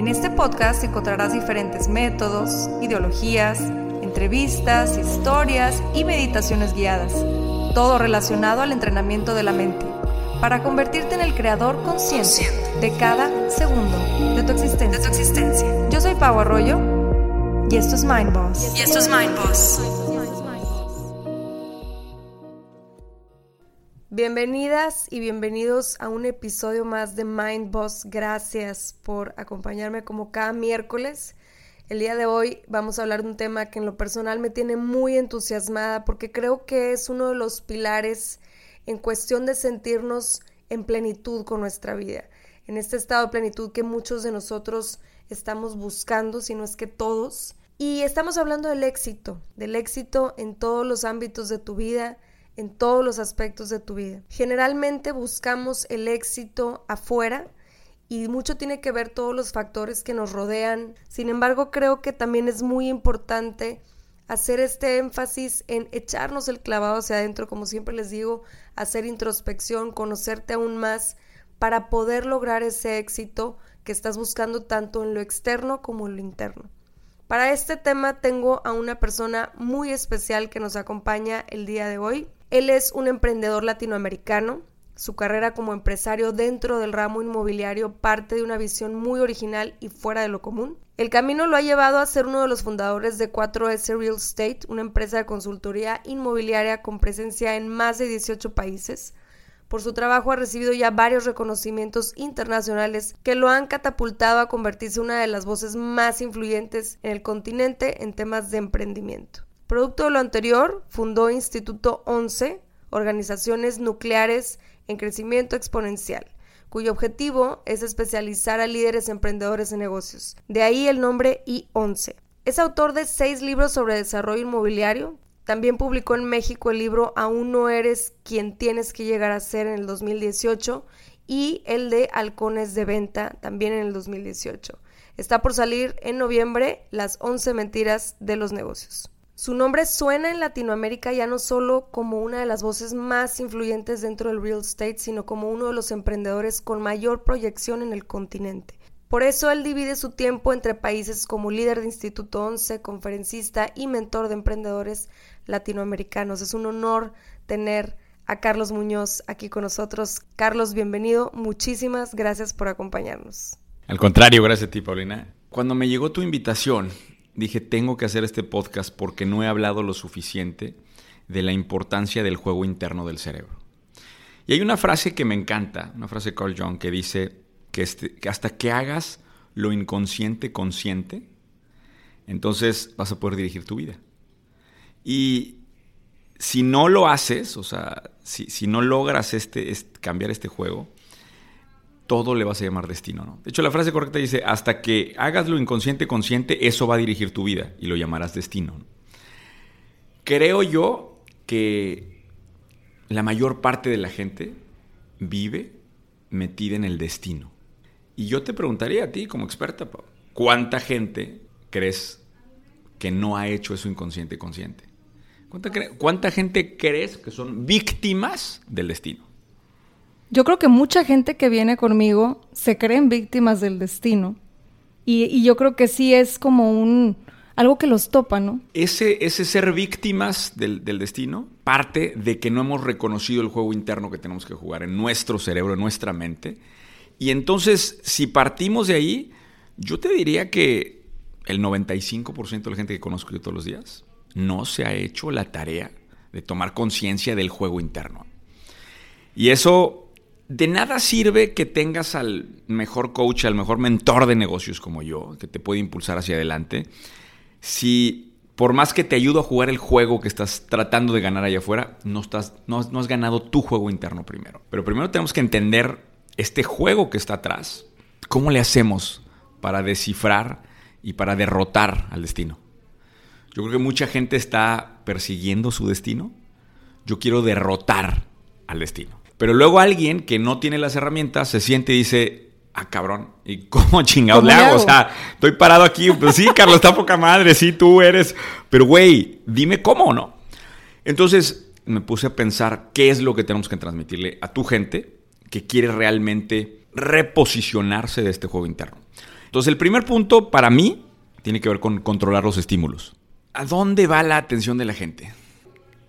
En este podcast encontrarás diferentes métodos, ideologías, entrevistas, historias y meditaciones guiadas, todo relacionado al entrenamiento de la mente, para convertirte en el creador consciente de cada segundo de tu existencia. Yo soy Pau Arroyo y esto es Mind Boss. Y esto es Mind Boss. Bienvenidas y bienvenidos a un episodio más de Mind Boss. Gracias por acompañarme como cada miércoles. El día de hoy vamos a hablar de un tema que en lo personal me tiene muy entusiasmada porque creo que es uno de los pilares en cuestión de sentirnos en plenitud con nuestra vida, en este estado de plenitud que muchos de nosotros estamos buscando, si no es que todos. Y estamos hablando del éxito, del éxito en todos los ámbitos de tu vida, en todos los aspectos de tu vida. Generalmente buscamos el éxito afuera, y mucho tiene que ver todos los factores que nos rodean. Sin embargo, creo que también es muy importante hacer este énfasis en echarnos el clavado hacia adentro, como siempre les digo, hacer introspección, conocerte aún más para poder lograr ese éxito que estás buscando tanto en lo externo como en lo interno. Para este tema tengo a una persona muy especial que nos acompaña el día de hoy. Él es un emprendedor latinoamericano, su carrera como empresario dentro del ramo inmobiliario parte de una visión muy original y fuera de lo común. El camino lo ha llevado a ser uno de los fundadores de 4S Real Estate, una empresa de consultoría inmobiliaria con presencia en más de 18 países. Por su trabajo ha recibido ya varios reconocimientos internacionales que lo han catapultado a convertirse en una de las voces más influyentes en el continente en temas de emprendimiento. Producto de lo anterior, fundó Instituto 11, organizaciones nucleares en crecimiento exponencial, cuyo objetivo es especializar a líderes emprendedores en negocios. De ahí el nombre I11. Es autor de seis libros sobre desarrollo inmobiliario. También publicó en México el libro Aún no eres quien tienes que llegar a ser en el 2018 y el de Halcones de Venta también en el 2018. Está por salir en noviembre Las 11 mentiras de los negocios. Su nombre suena en Latinoamérica ya no solo como una de las voces más influyentes dentro del real estate, sino como uno de los emprendedores con mayor proyección en el continente. Por eso él divide su tiempo entre países como líder de Instituto 11, conferencista y mentor de emprendedores latinoamericanos. Es un honor tener a Carlos Muñoz aquí con nosotros. Carlos, bienvenido. Muchísimas gracias por acompañarnos. Al contrario, gracias a ti, Paulina. Cuando me llegó tu invitación dije, tengo que hacer este podcast porque no he hablado lo suficiente de la importancia del juego interno del cerebro. Y hay una frase que me encanta, una frase de Carl Jung que dice que, este, hasta que hagas lo inconsciente consciente, entonces vas a poder dirigir tu vida. Y si no lo haces, o sea, si, si no logras este, este, cambiar este juego, todo le vas a llamar destino. ¿no? De hecho, la frase correcta dice, hasta que hagas lo inconsciente consciente, eso va a dirigir tu vida y lo llamarás destino. Creo yo que la mayor parte de la gente vive metida en el destino. Y yo te preguntaría a ti como experta, ¿cuánta gente crees que no ha hecho eso inconsciente consciente? ¿Cuánta, ¿Cuánta gente crees que son víctimas del destino? Yo creo que mucha gente que viene conmigo se creen víctimas del destino. Y, yo creo que sí es como un algo que los topa, ¿no? Ese, ese ser víctimas del, del, destino parte de que no hemos reconocido el juego interno que tenemos que jugar en nuestro cerebro, en nuestra mente. Y entonces, si partimos de ahí, yo te diría que el 95% de la gente que conozco yo todos los días no se ha hecho la tarea de tomar conciencia del juego interno. Y eso de nada sirve que tengas al mejor coach, al mejor mentor de negocios como yo, que te puede impulsar hacia adelante, si por más que te ayudo a jugar el juego que estás tratando de ganar allá afuera, no, estás, no, has ganado tu juego interno primero. Pero primero tenemos que entender este juego que está atrás. ¿Cómo le hacemos para descifrar y para derrotar al destino. Yo creo que mucha gente está persiguiendo su destino. Yo quiero derrotar al destino. Pero luego alguien que no tiene las herramientas se siente y dice, ah, cabrón, ¿y cómo chingados le hago? O sea, estoy parado aquí, pues sí, Carlos, está poca madre, sí, tú eres, pero güey, dime cómo, ¿no? Entonces me puse a pensar qué es lo que tenemos que transmitirle a tu gente que quiere realmente reposicionarse de este juego interno. Entonces el primer punto para mí tiene que ver con controlar los estímulos. ¿A dónde va la atención de la gente?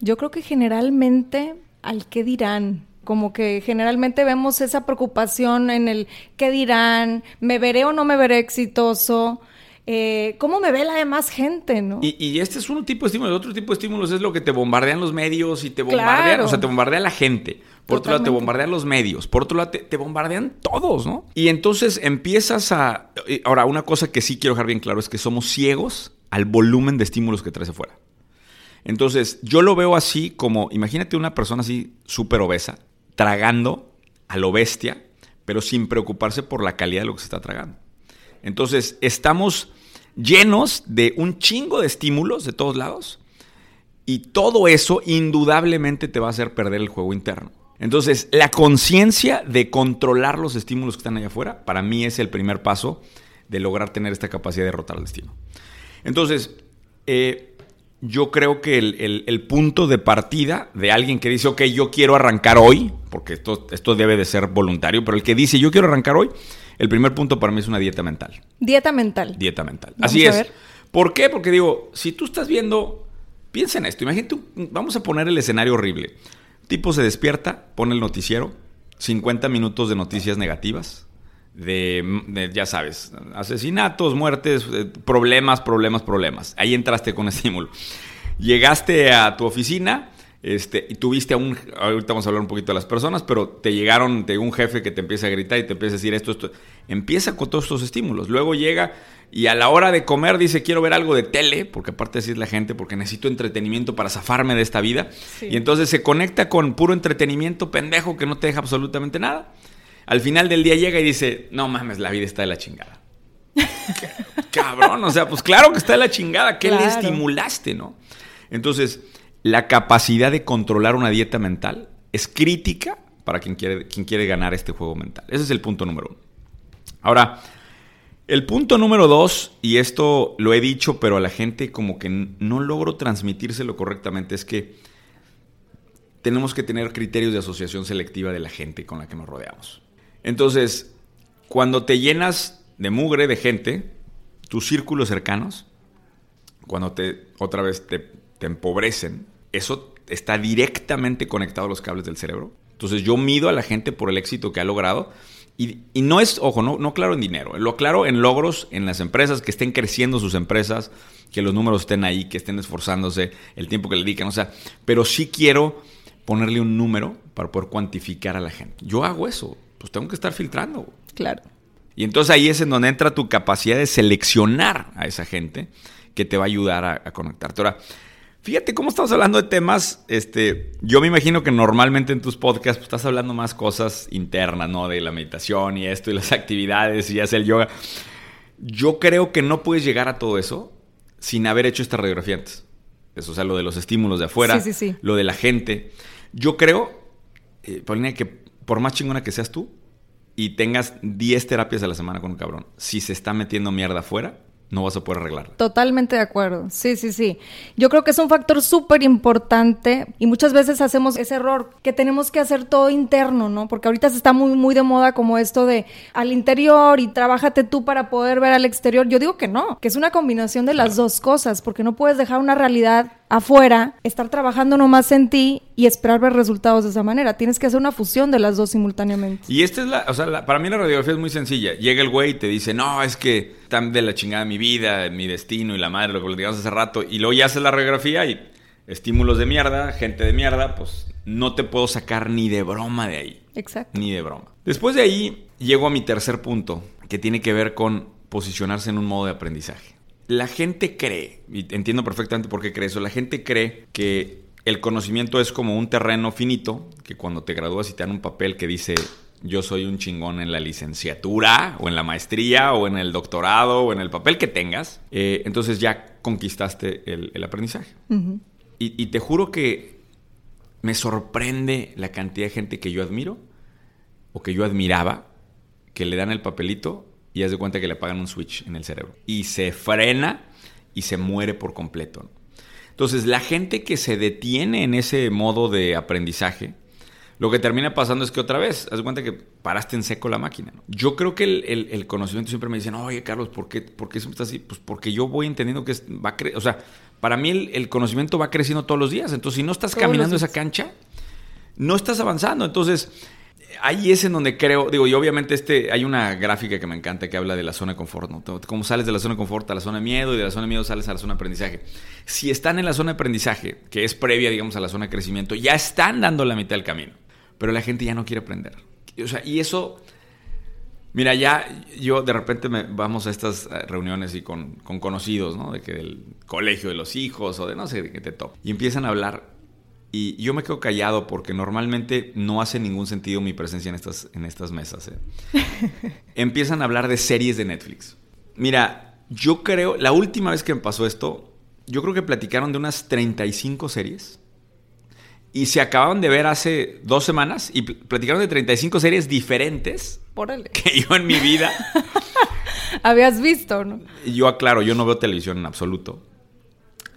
Yo creo que generalmente al qué dirán. Como que generalmente vemos esa preocupación en el qué dirán, me veré o no me veré exitoso, eh, cómo me ve la demás gente, ¿no? Y, este es un tipo de estímulo. El otro tipo de estímulos es lo que te bombardean los medios y te bombardean, o sea, te bombardea la gente. Por otro lado, te bombardean los medios. Por otro lado, te, te, bombardean todos, ¿no? Y entonces empiezas a... Ahora, una cosa que sí quiero dejar bien claro es que somos ciegos al volumen de estímulos que traes afuera. Entonces, yo lo veo así como, imagínate una persona así súper obesa, tragando a lo bestia, pero sin preocuparse por la calidad de lo que se está tragando. Entonces, estamos llenos de un chingo de estímulos de todos lados y todo eso indudablemente te va a hacer perder el juego interno. Entonces, la conciencia de controlar los estímulos que están allá afuera, para mí es el primer paso de lograr tener esta capacidad de derrotar al destino. Entonces, eh, yo creo que el, punto de partida de alguien que dice, ok, yo quiero arrancar hoy, porque esto, esto debe de ser voluntario, pero el que dice, yo quiero arrancar hoy, el primer punto para mí es una dieta mental. Dieta mental. Dieta mental. Así es. ¿Por qué? Porque digo, si tú estás viendo, piensa en esto, imagínate, vamos a poner el escenario horrible. tipo se despierta, pone el noticiero, 50 minutos de noticias negativas, de, ya sabes, asesinatos, muertes, eh, problemas, problemas, problemas. Ahí entraste con estímulo. Llegaste a tu oficina este, y tuviste a un, ahorita vamos a hablar un poquito de las personas, pero te llegaron, te un jefe que te empieza a gritar y te empieza a decir esto, esto. Empieza con todos estos estímulos. Luego llega y a la hora de comer dice, quiero ver algo de tele, porque aparte así es la gente, porque necesito entretenimiento para zafarme de esta vida. Y entonces se conecta con puro entretenimiento pendejo que no te deja absolutamente nada. Al final del día llega y dice, no mames, la vida está de la chingada. Cabrón, o sea, pues claro que está de la chingada. ¿Qué le estimulaste, no? Entonces, la capacidad de controlar una dieta mental es crítica para quien quiere, quien quiere ganar este juego mental. Ese es el punto número uno. Ahora, el punto número dos, y esto lo he dicho, pero a la gente como que no logro transmitírselo correctamente, es que tenemos que tener criterios de asociación selectiva de la gente con la que nos rodeamos. Entonces, cuando te llenas de mugre de gente, tus círculos cercanos, cuando te otra vez te, empobrecen, eso está directamente conectado a los cables del cerebro. Entonces yo mido a la gente por el éxito que ha logrado. Y, no es, ojo, no, claro en dinero, lo claro en logros en las empresas, que estén creciendo sus empresas, que los números estén ahí, que estén esforzándose, el tiempo que le dedican, o sea, pero sí quiero ponerle un número para poder cuantificar a la gente. Yo hago eso pues tengo que estar filtrando. Claro. Y entonces ahí es en donde entra tu capacidad de seleccionar a esa gente que te va a ayudar a, conectarte. Ahora, fíjate cómo estamos hablando de temas, este, yo me imagino que normalmente en tus podcasts pues, estás hablando más cosas internas, ¿no? De la meditación y esto y las actividades y hacer el yoga. Yo creo que no puedes llegar a todo eso sin haber hecho esta radiografía antes. Eso, o sea, lo de los estímulos de afuera, sí, sí, sí. lo de la gente. Yo creo, eh, Paulina, que por más chingona que seas tú y tengas 10 terapias a la semana con un cabrón, si se está metiendo mierda afuera, no vas a poder arreglarlo. Totalmente de acuerdo. Sí, sí, sí. Yo creo que es un factor súper importante y muchas veces hacemos ese error que tenemos que hacer todo interno, ¿no? Porque ahorita se está muy, muy de moda como esto de al interior y trabájate tú para poder ver al exterior. Yo digo que no, que es una combinación de las dos cosas, porque no puedes dejar una realidad afuera, estar trabajando nomás en ti y esperar ver resultados de esa manera. Tienes que hacer una fusión de las dos simultáneamente. Y esta es la, o sea, para mí la radiografía es muy sencilla. Llega el güey y te dice, no, es que están de la chingada mi vida, mi destino y la madre, lo que digamos hace rato. Y luego ya haces la radiografía y estímulos de mierda, gente de mierda, pues no te puedo sacar ni de broma de ahí. Exacto. Ni de broma. Después de ahí, llego a mi tercer punto, que tiene que ver con posicionarse en un modo de aprendizaje la gente cree, y entiendo perfectamente por qué cree eso, la gente cree que el conocimiento es como un terreno finito, que cuando te gradúas y te dan un papel que dice yo soy un chingón en la licenciatura o en la maestría o en el doctorado o en el papel que tengas, eh, entonces ya conquistaste el, aprendizaje. y, te juro que me sorprende la cantidad de gente que yo admiro o que yo admiraba, que le dan el papelito y haz de cuenta que le apagan un switch en el cerebro. Y se frena y se muere por completo. Entonces, la gente que se detiene en ese modo de aprendizaje, lo que termina pasando es que otra vez, haz cuenta que paraste en seco la máquina. Yo creo que el, conocimiento siempre me dicen, oye, Carlos, ¿por qué, ¿por qué siempre estás así? Pues porque yo voy entendiendo que va a crecer. O sea, para mí el, conocimiento va creciendo todos los días. Entonces, si no estás caminando esa cancha, no estás avanzando. Entonces, ahí es en donde creo, digo, y obviamente este, hay una gráfica que me encanta que habla de la zona de confort, ¿no? Cómo sales de la zona de confort a la zona de miedo y de la zona de miedo sales a la zona de aprendizaje. Si están en la zona de aprendizaje, que es previa, digamos, a la zona de crecimiento, ya están dando la mitad del camino pero la gente ya no quiere aprender. O sea, y eso, mira, ya yo de repente me, vamos a estas eh, reuniones y con, conocidos, ¿no? De que del colegio de los hijos o de no sé de qué te toca. Y empiezan a hablar y yo me quedo callado porque normalmente no hace ningún sentido mi presencia en estas, en estas mesas. ¿eh? empiezan a hablar de series de Netflix. Mira, yo creo, la última vez que me pasó esto, yo creo que platicaron de unas 35 series y se acababan de ver hace dos semanas y platicaron de 35 series diferentes que yo en mi vida habías visto, ¿no? Yo aclaro, yo no veo televisión en absoluto.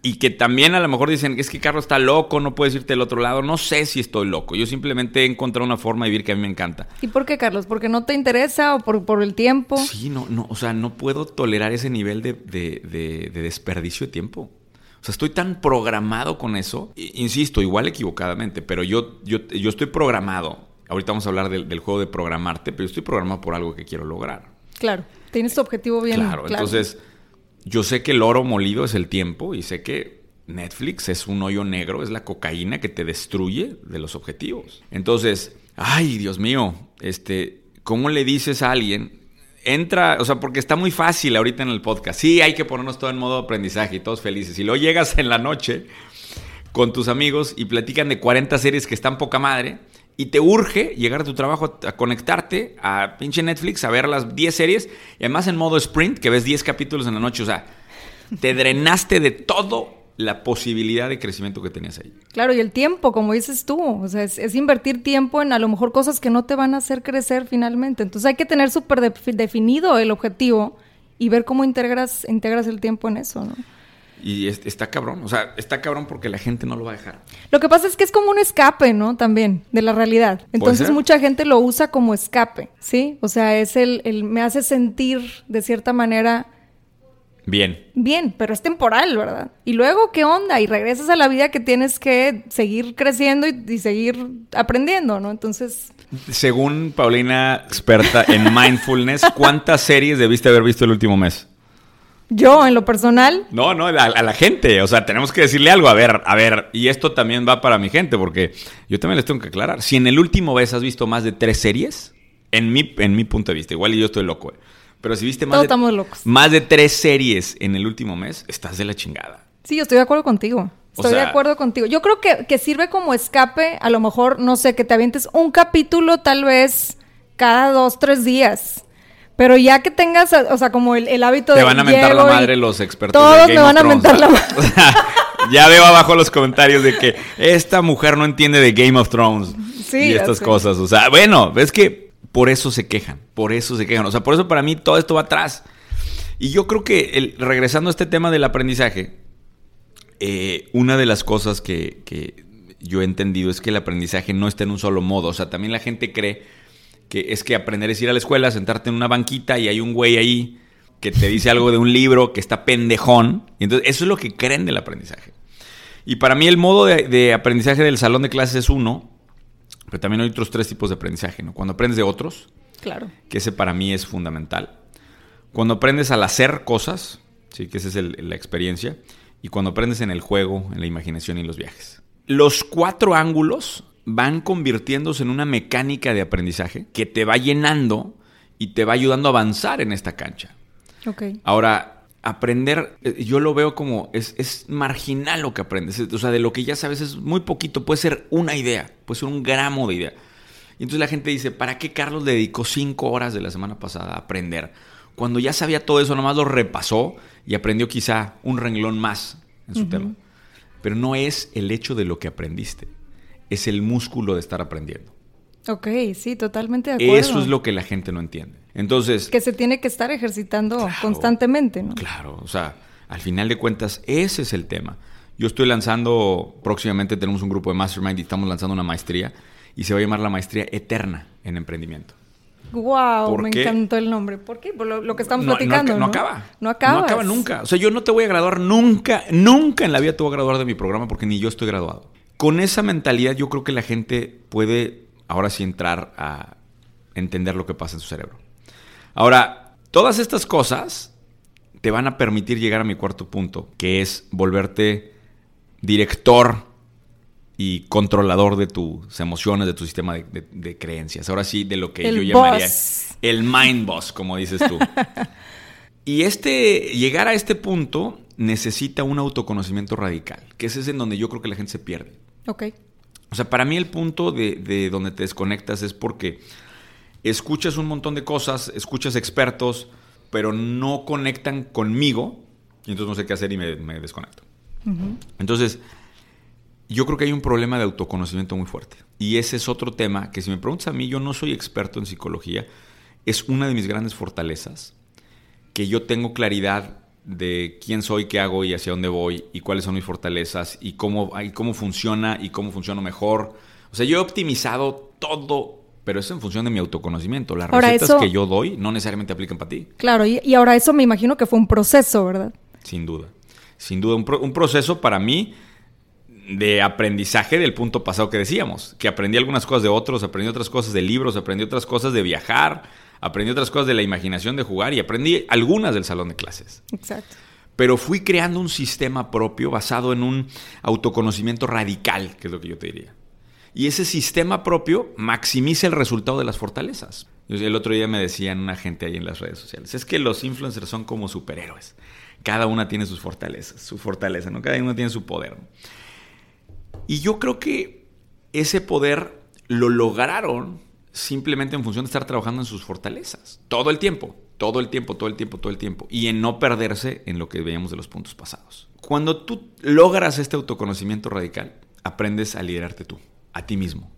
Y que también a lo mejor dicen, es que Carlos está loco, no puedes irte al otro lado. No sé si estoy loco. Yo simplemente he encontrado una forma de vivir que a mí me encanta. ¿Y por qué, Carlos? ¿Porque no te interesa o por, por el tiempo? Sí, no, no, o sea, no puedo tolerar ese nivel de, de desperdicio de tiempo. O sea, estoy tan programado con eso. Insisto, igual equivocadamente, pero yo, yo, yo estoy programado. Ahorita vamos a hablar del, juego de programarte, pero yo estoy programado por algo que quiero lograr. Claro, tienes tu objetivo bien claro. Claro, entonces yo sé que el oro molido es el tiempo y sé que Netflix es un hoyo negro, es la cocaína que te destruye de los objetivos. Entonces, ay, Dios mío, este, ¿cómo le dices a alguien entra, o sea, porque está muy fácil ahorita en el podcast. Sí, hay que ponernos todo en modo aprendizaje y todos felices. Y luego llegas en la noche con tus amigos y platican de 40 series que están poca madre y te urge llegar a tu trabajo a conectarte a pinche Netflix a ver las 10 series y además en modo sprint que ves 10 capítulos en la noche. O sea, te drenaste de todo la posibilidad de crecimiento que tenías ahí. Claro, y el tiempo, como dices tú, o sea, es, invertir tiempo en a lo mejor cosas que no te van a hacer crecer finalmente. Entonces hay que tener súper definido el objetivo y ver cómo integras, integras el tiempo en eso, ¿no? Y está cabrón, o sea, está cabrón porque la gente no lo va a dejar. Lo que pasa es que es como un escape, ¿no? También, de la realidad. Entonces mucha gente lo usa como escape, ¿sí? O sea, es el, el, me hace sentir de cierta manera Bien. Bien, pero es temporal, ¿verdad? Y luego, ¿qué onda? Y regresas a la vida que tienes que seguir creciendo y, seguir aprendiendo, ¿no? Entonces... Según Paulina, experta en mindfulness, ¿cuántas series debiste haber visto el último mes? Yo, en lo personal. No, no, a, la gente. O sea, tenemos que decirle algo. A ver, a ver, y esto también va para mi gente, porque yo también les tengo que aclarar. Si en el último mes has visto más de tres series, en mi, en mi punto de vista, igual y yo estoy loco, ¿eh? Pero si viste más, de, más de tres series en el último mes, estás de la chingada. Sí, yo estoy de acuerdo contigo. Estoy de acuerdo contigo. Yo creo que, sirve como escape, a lo mejor, no sé, que te avientes un capítulo tal vez cada dos, tres días. Pero ya que tengas, o sea, como el, hábito de. Te van a mentar la madre los expertos. Todos me van a mentar la madre. ya veo abajo los comentarios de que esta mujer no entiende de Game of Thrones. Sí, y estas cosas. O sea, bueno, ves que por eso se quejan, por eso se quejan. O sea, por eso para mí todo esto va atrás. Y yo creo que, regresando a este tema del aprendizaje, eh, una de las cosas que, yo he entendido es que el aprendizaje no está en un solo modo. O sea, también la gente cree que es que aprender es ir a la escuela, sentarte en una banquita y hay un güey ahí que te dice algo de un libro que está pendejón. Y entonces, eso es lo que creen del aprendizaje. Y para mí el modo de aprendizaje del salón de clases es uno, pero también hay otros tres tipos de aprendizaje, ¿no? Cuando aprendes de otros, claro. que ese para mí es fundamental. Cuando aprendes al hacer cosas, sí, que esa es la experiencia. Y cuando aprendes en el juego, en la imaginación y los viajes. Los cuatro ángulos van convirtiéndose en una mecánica de aprendizaje que te va llenando y te va ayudando a avanzar en esta cancha. Okay. Ahora, aprender, eh, yo lo veo como es, marginal lo que aprendes. O sea, de lo que ya sabes es muy poquito. Puede ser una idea, puede ser un gramo de idea. Y entonces la gente dice, ¿para qué Carlos le dedicó cinco horas de la semana pasada a aprender? Cuando ya sabía todo eso, nomás lo repasó y aprendió quizá un renglón más en su tema. Pero no es el hecho de lo que aprendiste, es el músculo de estar aprendiendo. Ok, sí, totalmente de acuerdo. Eso es lo que la gente no entiende. Entonces... Que se tiene que estar ejercitando constantemente, ¿no? Claro, o sea, al final de cuentas, ese es el tema. Yo estoy lanzando, próximamente tenemos un grupo de Mastermind y estamos lanzando una maestría y se va a llamar la maestría eterna en emprendimiento. Wow, me encantó el nombre. ¿Por qué? Por lo, que estamos platicando. No, no, acaba. No acaba. No acaba nunca. O sea, yo no te voy a graduar nunca, nunca en la vida te voy a graduar de mi programa porque ni yo estoy graduado. Con esa mentalidad yo creo que la gente puede ahora sí entrar a entender lo que pasa en su cerebro. Ahora, todas estas cosas te van a permitir llegar a mi cuarto punto, que es volverte director y controlador de tus emociones, de tu sistema de, creencias. Ahora sí, de lo que yo llamaría el mind boss, como dices tú. y este, llegar a este punto necesita un autoconocimiento radical, que ese es en donde yo creo que la gente se pierde. Ok. O sea, para mí el punto de, de donde te desconectas es porque escuchas un montón de cosas, escuchas expertos, pero no conectan conmigo, y entonces no sé qué hacer y me, desconecto. Entonces, yo creo que hay un problema de autoconocimiento muy fuerte. Y ese es otro tema que si me preguntas a mí, yo no soy experto en psicología, es una de mis grandes fortalezas, que yo tengo claridad de quién soy, qué hago y hacia dónde voy y cuáles son mis fortalezas y cómo, y cómo funciona y cómo funciono mejor. O sea, yo he optimizado todo, pero eso en función de mi autoconocimiento. Las recetas que yo doy no necesariamente aplican para ti. Claro, y, ahora eso me imagino que fue un proceso, ¿verdad? Sin duda. Sin duda, un, un proceso para mí de aprendizaje del punto pasado que decíamos, que aprendí algunas cosas de otros, aprendí otras cosas de libros, aprendí otras cosas de viajar, aprendí otras cosas de la imaginación de jugar y aprendí algunas del salón de clases. Exacto. Pero fui creando un sistema propio basado en un autoconocimiento radical, que es lo que yo te diría. Y ese sistema propio maximiza el resultado de las fortalezas. El otro día me decían una gente ahí en las redes sociales, es que los influencers son como superhéroes. Cada una tiene sus fortalezas, su fortaleza, ¿no? Cada uno tiene su poder. Y yo creo que ese poder lo lograron simplemente en función de estar trabajando en sus fortalezas. Todo el tiempo, todo el tiempo, todo el tiempo, todo el tiempo. Y en no perderse en lo que veíamos de los puntos pasados. Cuando tú logras este autoconocimiento radical, aprendes a liderarte tú, a ti mismo.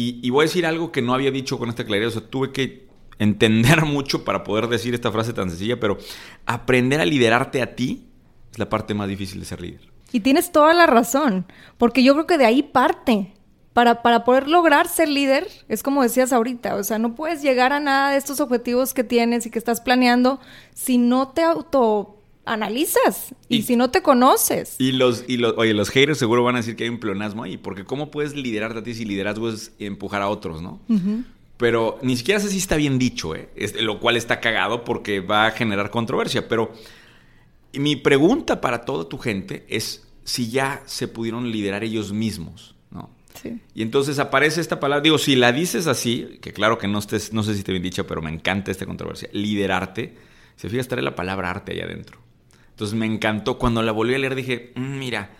Y, voy a decir algo que no había dicho con esta claridad. O sea, tuve que entender mucho para poder decir esta frase tan sencilla, pero aprender a liderarte a ti es la parte más difícil de ser líder. Y tienes toda la razón, porque yo creo que de ahí parte. Para, para poder lograr ser líder, es como decías ahorita, o sea, no puedes llegar a nada de estos objetivos que tienes y que estás planeando si no te autoanalizas y, si no te conoces. Y los, y los, oye, los haters seguro van a decir que hay un pleonasmo ahí, porque ¿cómo puedes liderarte a ti si liderazgo es empujar a otros, no? Pero ni siquiera sé si está bien dicho, ¿eh? lo cual está cagado porque va a generar controversia, pero mi pregunta para toda tu gente es si ya se pudieron liderar ellos mismos, ¿no? Sí. Y entonces aparece esta palabra, digo, si la dices así, que claro que no estés, no sé si te bien dicha, pero me encanta esta controversia, liderarte, se fija estar la palabra arte ahí adentro. Entonces me encantó, cuando la volví a leer dije, mm, mira,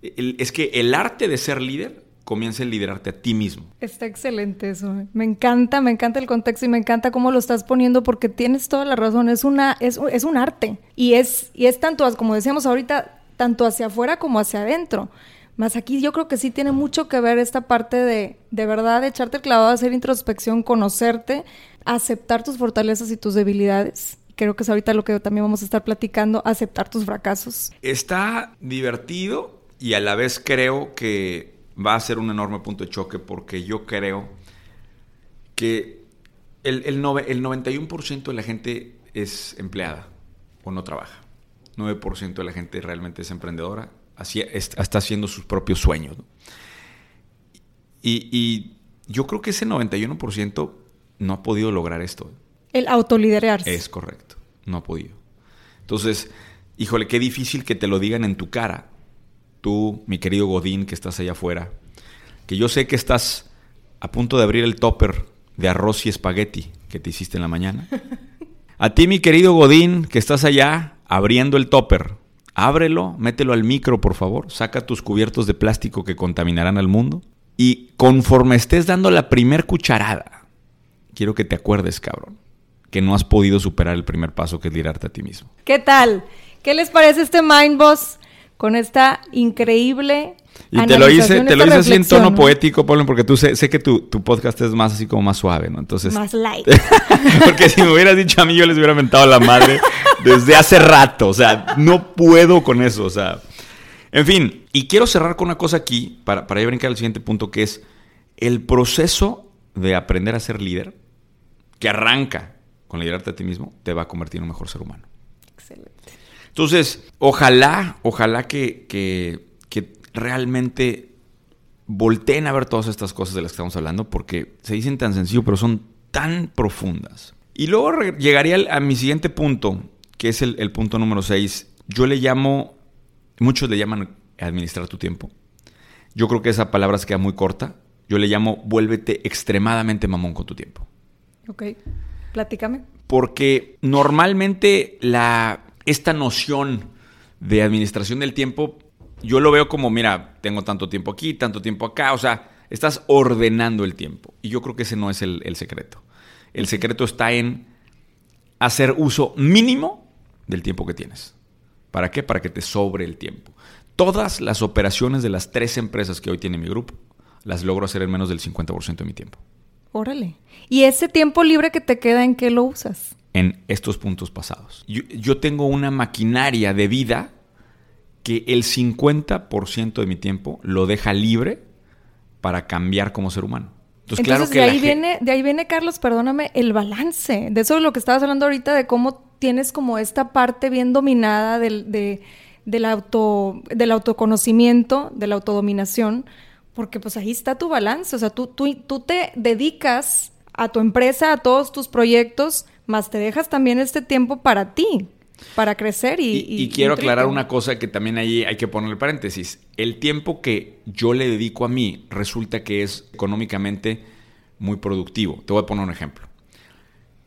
es que el arte de ser líder comienza a liderarte a ti mismo. Está excelente eso. ¿eh? Me encanta, me encanta el contexto y me encanta cómo lo estás poniendo porque tienes toda la razón. Es una, es, es un arte y es, y es tanto, como decíamos ahorita, tanto hacia afuera como hacia adentro. Más aquí yo creo que sí tiene mucho que ver esta parte de, de verdad, echarte el clavado, hacer introspección, conocerte, aceptar tus fortalezas y tus debilidades. Creo que es ahorita lo que también vamos a estar platicando, aceptar tus fracasos. Está divertido y a la vez creo que va a ser un enorme punto de choque porque yo creo que el, el, el 91% de la gente es empleada o no trabaja. 9% de la gente realmente es emprendedora, así, está haciendo sus propios sueños. Y, yo creo que ese 91% no ha podido lograr esto. El autoliderarse. Es correcto, no ha podido. Entonces, híjole, qué difícil que te lo digan en tu cara tú, mi querido Godín, que estás allá afuera, que yo sé que estás a punto de abrir el topper de arroz y espagueti que te hiciste en la mañana. A ti, mi querido Godín, que estás allá abriendo el topper, ábrelo, mételo al micro, por favor, saca tus cubiertos de plástico que contaminarán al mundo Y conforme estés dando la primer cucharada, quiero que te acuerdes, cabrón, que no has podido superar el primer paso que es liderarte a ti mismo. ¿Qué tal? ¿Qué les parece este Mind Boss con esta increíble y te lo hice, te lo hice así en tono poético, Pablo, porque tú sé, sé que tu, tu, podcast es más así como más suave, ¿no? Entonces. Más light. porque si me hubieras dicho a mí, yo les hubiera mentado la madre desde hace rato. O sea, no puedo con eso. O sea. En fin, y quiero cerrar con una cosa aquí, para, para brincar al siguiente punto, que es el proceso de aprender a ser líder, que arranca con liderarte a ti mismo, te va a convertir en un mejor ser humano. Excelente. Entonces, ojalá, ojalá que, que realmente volteen a ver todas estas cosas de las que estamos hablando porque se dicen tan sencillo, pero son tan profundas. Y luego llegaría a mi siguiente punto, que es el, punto número 6. Yo le llamo, muchos le llaman administrar tu tiempo. Yo creo que esa palabra se queda muy corta. Yo le llamo vuélvete extremadamente mamón con tu tiempo. Ok, platícame. Porque normalmente la, esta noción de administración del tiempo yo lo veo como, mira, tengo tanto tiempo aquí, tanto tiempo acá, o sea, estás ordenando el tiempo. Y yo creo que ese no es el, secreto. El secreto está en hacer uso mínimo del tiempo que tienes. ¿Para qué? Para que te sobre el tiempo. Todas las operaciones de las tres empresas que hoy tiene mi grupo, las logro hacer en menos del 50% de mi tiempo. Órale. ¿Y ese tiempo libre que te queda en qué lo usas? En estos puntos pasados. yo tengo una maquinaria de vida que el 50% de mi tiempo lo deja libre para cambiar como ser humano. Entonces, claro que de, ahí viene, de ahí viene, Carlos, perdóname, el balance. De eso es lo que estabas hablando ahorita, de cómo tienes como esta parte bien dominada del, del, auto, del autoconocimiento, de la autodominación, porque pues ahí está tu balance. O sea, tú, tú, tú te dedicas a tu empresa, a todos tus proyectos, más te dejas también este tiempo para ti para crecer y... Y, quiero aclarar una cosa que también ahí hay que poner el paréntesis. El tiempo que yo le dedico a mí resulta que es económicamente muy productivo. Te voy a poner un ejemplo.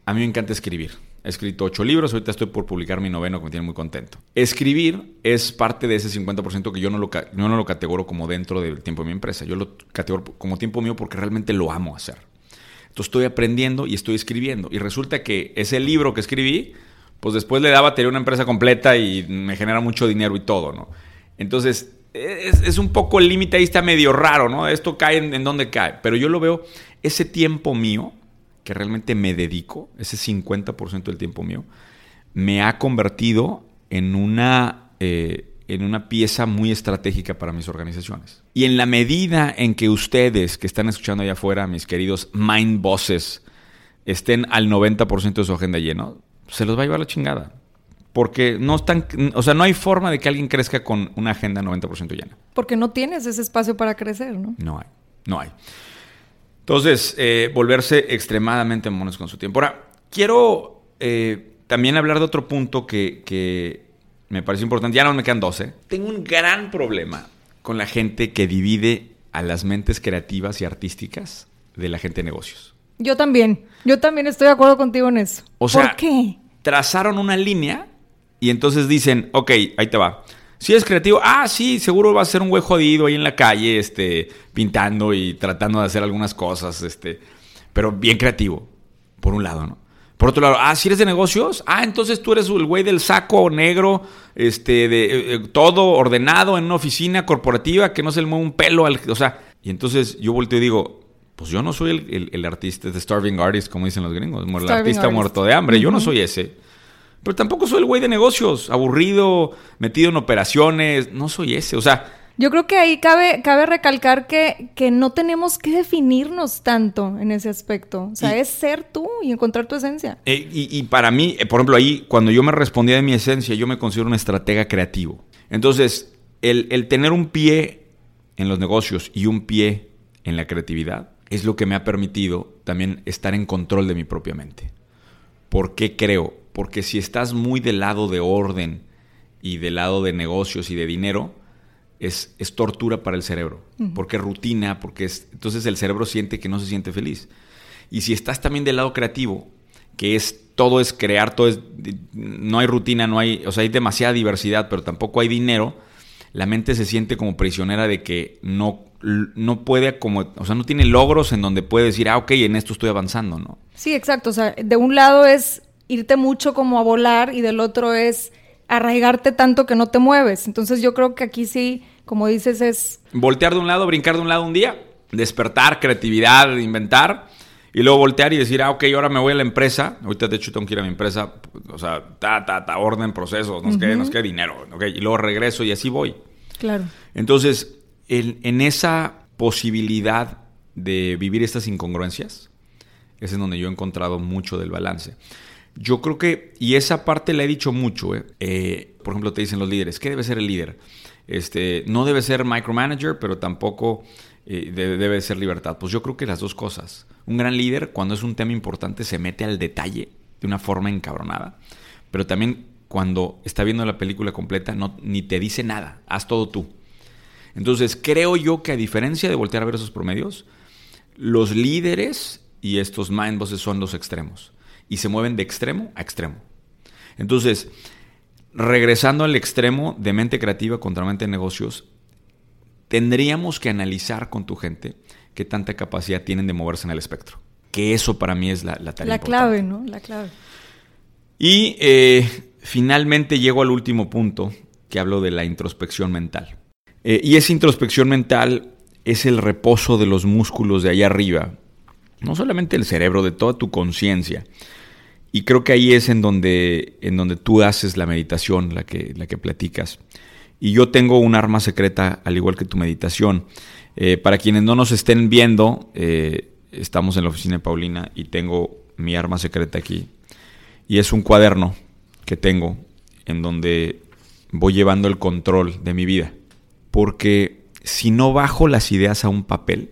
A mí me encanta escribir. He escrito ocho libros, ahorita estoy por publicar mi noveno que me tiene muy contento. Escribir es parte de ese 50% que yo no, lo, yo no lo categoro como dentro del tiempo de mi empresa. Yo lo categoro como tiempo mío porque realmente lo amo hacer. Entonces estoy aprendiendo y estoy escribiendo. Y resulta que ese libro que escribí pues después le da batería a una empresa completa y me genera mucho dinero y todo, ¿no? Entonces, es, un poco el límite ahí está medio raro, ¿no? Esto cae en, en donde cae. Pero yo lo veo, ese tiempo mío, que realmente me dedico, ese 50% del tiempo mío, me ha convertido en una, eh, en una pieza muy estratégica para mis organizaciones. Y en la medida en que ustedes que están escuchando allá afuera, mis queridos mind bosses, estén al 90% de su agenda lleno, se los va a llevar la chingada. Porque no están, o sea, no hay forma de que alguien crezca con una agenda 90% llena. Porque no tienes ese espacio para crecer, ¿no? No hay, no hay. Entonces, eh, volverse extremadamente monos con su tiempo. Ahora, quiero eh, también hablar de otro punto que, que, me parece importante. Ya no me quedan 12. Tengo un gran problema con la gente que divide a las mentes creativas y artísticas de la gente de negocios. Yo también. Yo también estoy de acuerdo contigo en eso. O sea, ¿Por qué? Trazaron una línea y entonces dicen, ok, ahí te va. Si es creativo, ah, sí, seguro va a ser un güey jodido ahí en la calle, este, pintando y tratando de hacer algunas cosas, este, pero bien creativo, por un lado, ¿no? Por otro lado, ah, si eres de negocios, ah, entonces tú eres el güey del saco negro, este, de eh, eh, todo ordenado en una oficina corporativa que no se le mueve un pelo, al, o sea, y entonces yo volteo y digo, pues yo no soy el, artista, el starving artist, como dicen los gringos, el artista muerto de hambre, yo no soy ese. Pero tampoco soy el güey de negocios, aburrido, metido en operaciones, no soy ese, o sea... Yo creo que ahí cabe, cabe recalcar que, que no tenemos que definirnos tanto en ese aspecto. O sea, es ser tú y encontrar tu esencia. Eh, y, para mí, eh, por ejemplo, ahí, cuando yo me respondía de mi esencia, yo me considero un estratega creativo. Entonces, el, el tener un pie en los negocios y un pie en la creatividad es lo que me ha permitido también estar en control de mi propia mente. ¿Por qué creo? Porque si estás muy del lado de orden y del lado de negocios y de dinero, es, es tortura para el cerebro. Porque es rutina, porque es... Entonces el cerebro siente que no se siente feliz. Y si estás también del lado creativo, que es todo es crear, todo es... No hay rutina, no hay... O sea, hay demasiada diversidad, pero tampoco hay dinero, la mente se siente como prisionera de que no no puede como, o sea, no tiene logros en donde puede decir, ah, ok, en esto estoy avanzando, ¿no? Sí, exacto. O sea, de un lado es irte mucho como a volar y del otro es arraigarte tanto que no te mueves. Entonces yo creo que aquí sí, como dices, es... Voltear de un lado, brincar de un lado un día, despertar, creatividad, inventar, y luego voltear y decir, ah, ok, ahora me voy a la empresa. Ahorita, de hecho, tengo que ir a mi empresa. O sea, ta, ta, ta, orden, procesos, nos, queda, nos queda dinero. Okay, y luego regreso y así voy. Claro. Entonces, en esa posibilidad de vivir estas incongruencias, es en donde yo he encontrado mucho del balance. Yo creo que, y esa parte la he dicho mucho, ¿eh? Eh, por ejemplo, te dicen los líderes, ¿qué debe ser el líder? Este, no debe ser micromanager, pero tampoco eh, debe ser libertad. Pues yo creo que las dos cosas. Un gran líder, cuando es un tema importante, se mete al detalle de una forma encabronada, pero también cuando está viendo la película completa, no, ni te dice nada, haz todo tú. Entonces, creo yo que a diferencia de voltear a ver esos promedios, los líderes y estos mind bosses son los extremos y se mueven de extremo a extremo. Entonces, regresando al extremo de mente creativa contra mente de negocios, tendríamos que analizar con tu gente qué tanta capacidad tienen de moverse en el espectro. Que eso para mí es la, la tarea. La clave, ¿no? La clave. Y eh, finalmente llego al último punto que hablo de la introspección mental. Eh, y esa introspección mental es el reposo de los músculos de allá arriba, no solamente el cerebro, de toda tu conciencia. Y creo que ahí es en donde, en donde tú haces la meditación, la que, la que platicas. Y yo tengo un arma secreta, al igual que tu meditación. Eh, para quienes no nos estén viendo, eh, estamos en la oficina de Paulina y tengo mi arma secreta aquí. Y es un cuaderno que tengo en donde voy llevando el control de mi vida. Porque si no bajo las ideas a un papel,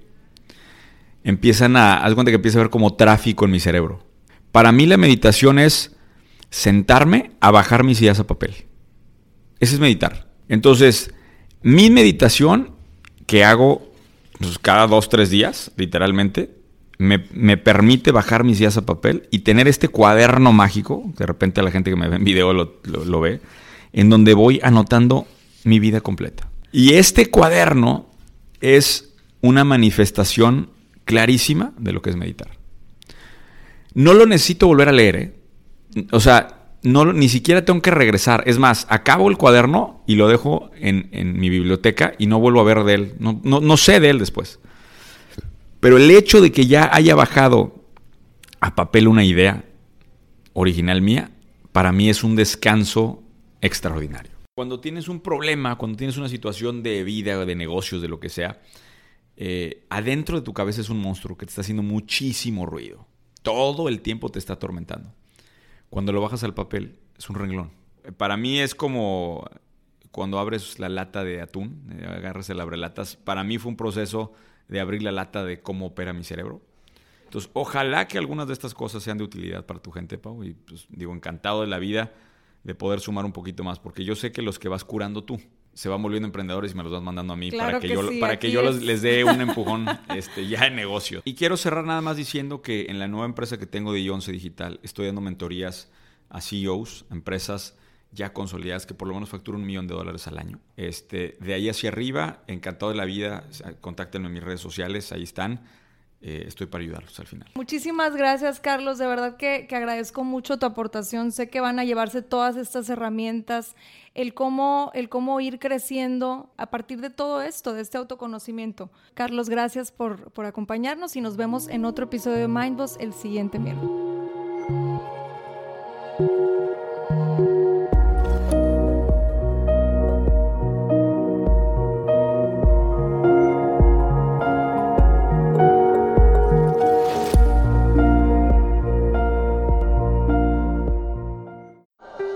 empiezan a, haz cuenta que empieza a ver como tráfico en mi cerebro. Para mí la meditación es sentarme a bajar mis ideas a papel. Ese es meditar. Entonces, mi meditación que hago pues, cada dos, tres días, literalmente, me, permite bajar mis ideas a papel y tener este cuaderno mágico, de repente la gente que me ve en video lo ve, en donde voy anotando mi vida completa. Y este cuaderno es una manifestación clarísima de lo que es meditar. No lo necesito volver a leer, ¿eh? O sea, no, ni siquiera tengo que regresar. Es más, acabo el cuaderno y lo dejo en, mi biblioteca y no vuelvo a ver de él. No, no, sé de él después. Pero el hecho de que ya haya bajado a papel una idea original mía, para mí es un descanso extraordinario. Cuando tienes un problema, cuando tienes una situación de vida, de negocios, de lo que sea, eh, adentro de tu cabeza es un monstruo que te está haciendo muchísimo ruido todo el tiempo te está atormentando. Cuando lo bajas al papel, es un renglón. Para mí es como cuando abres la lata de atún, eh, agarras el abrelatas. Para mí fue un proceso de abrir la lata de cómo opera mi cerebro. Entonces, ojalá que algunas de estas cosas sean de utilidad para tu gente, Pau. Y pues digo, encantado de la vida de poder sumar un poquito más, porque yo sé que los que vas curando tú, se van volviendo emprendedores y me los vas mandando a mí para que, yo, para que yo les dé un empujón este, ya en negocio. Y quiero cerrar nada más diciendo que en la nueva empresa que tengo de Ionce Digital estoy dando mentorías a CEOs, empresas ya consolidadas que por lo menos facturan un millón de dólares al año. Este, de ahí hacia arriba, encantado de la vida, contáctenme en mis redes sociales, ahí están. Eh, estoy para ayudarlos al final. Muchísimas gracias, Carlos. De verdad que, agradezco mucho tu aportación. Sé que van a llevarse todas estas herramientas, el cómo, el cómo ir creciendo a partir de todo esto, de este autoconocimiento. Carlos, gracias por, por acompañarnos y nos vemos en otro episodio de Mindboss el siguiente miércoles.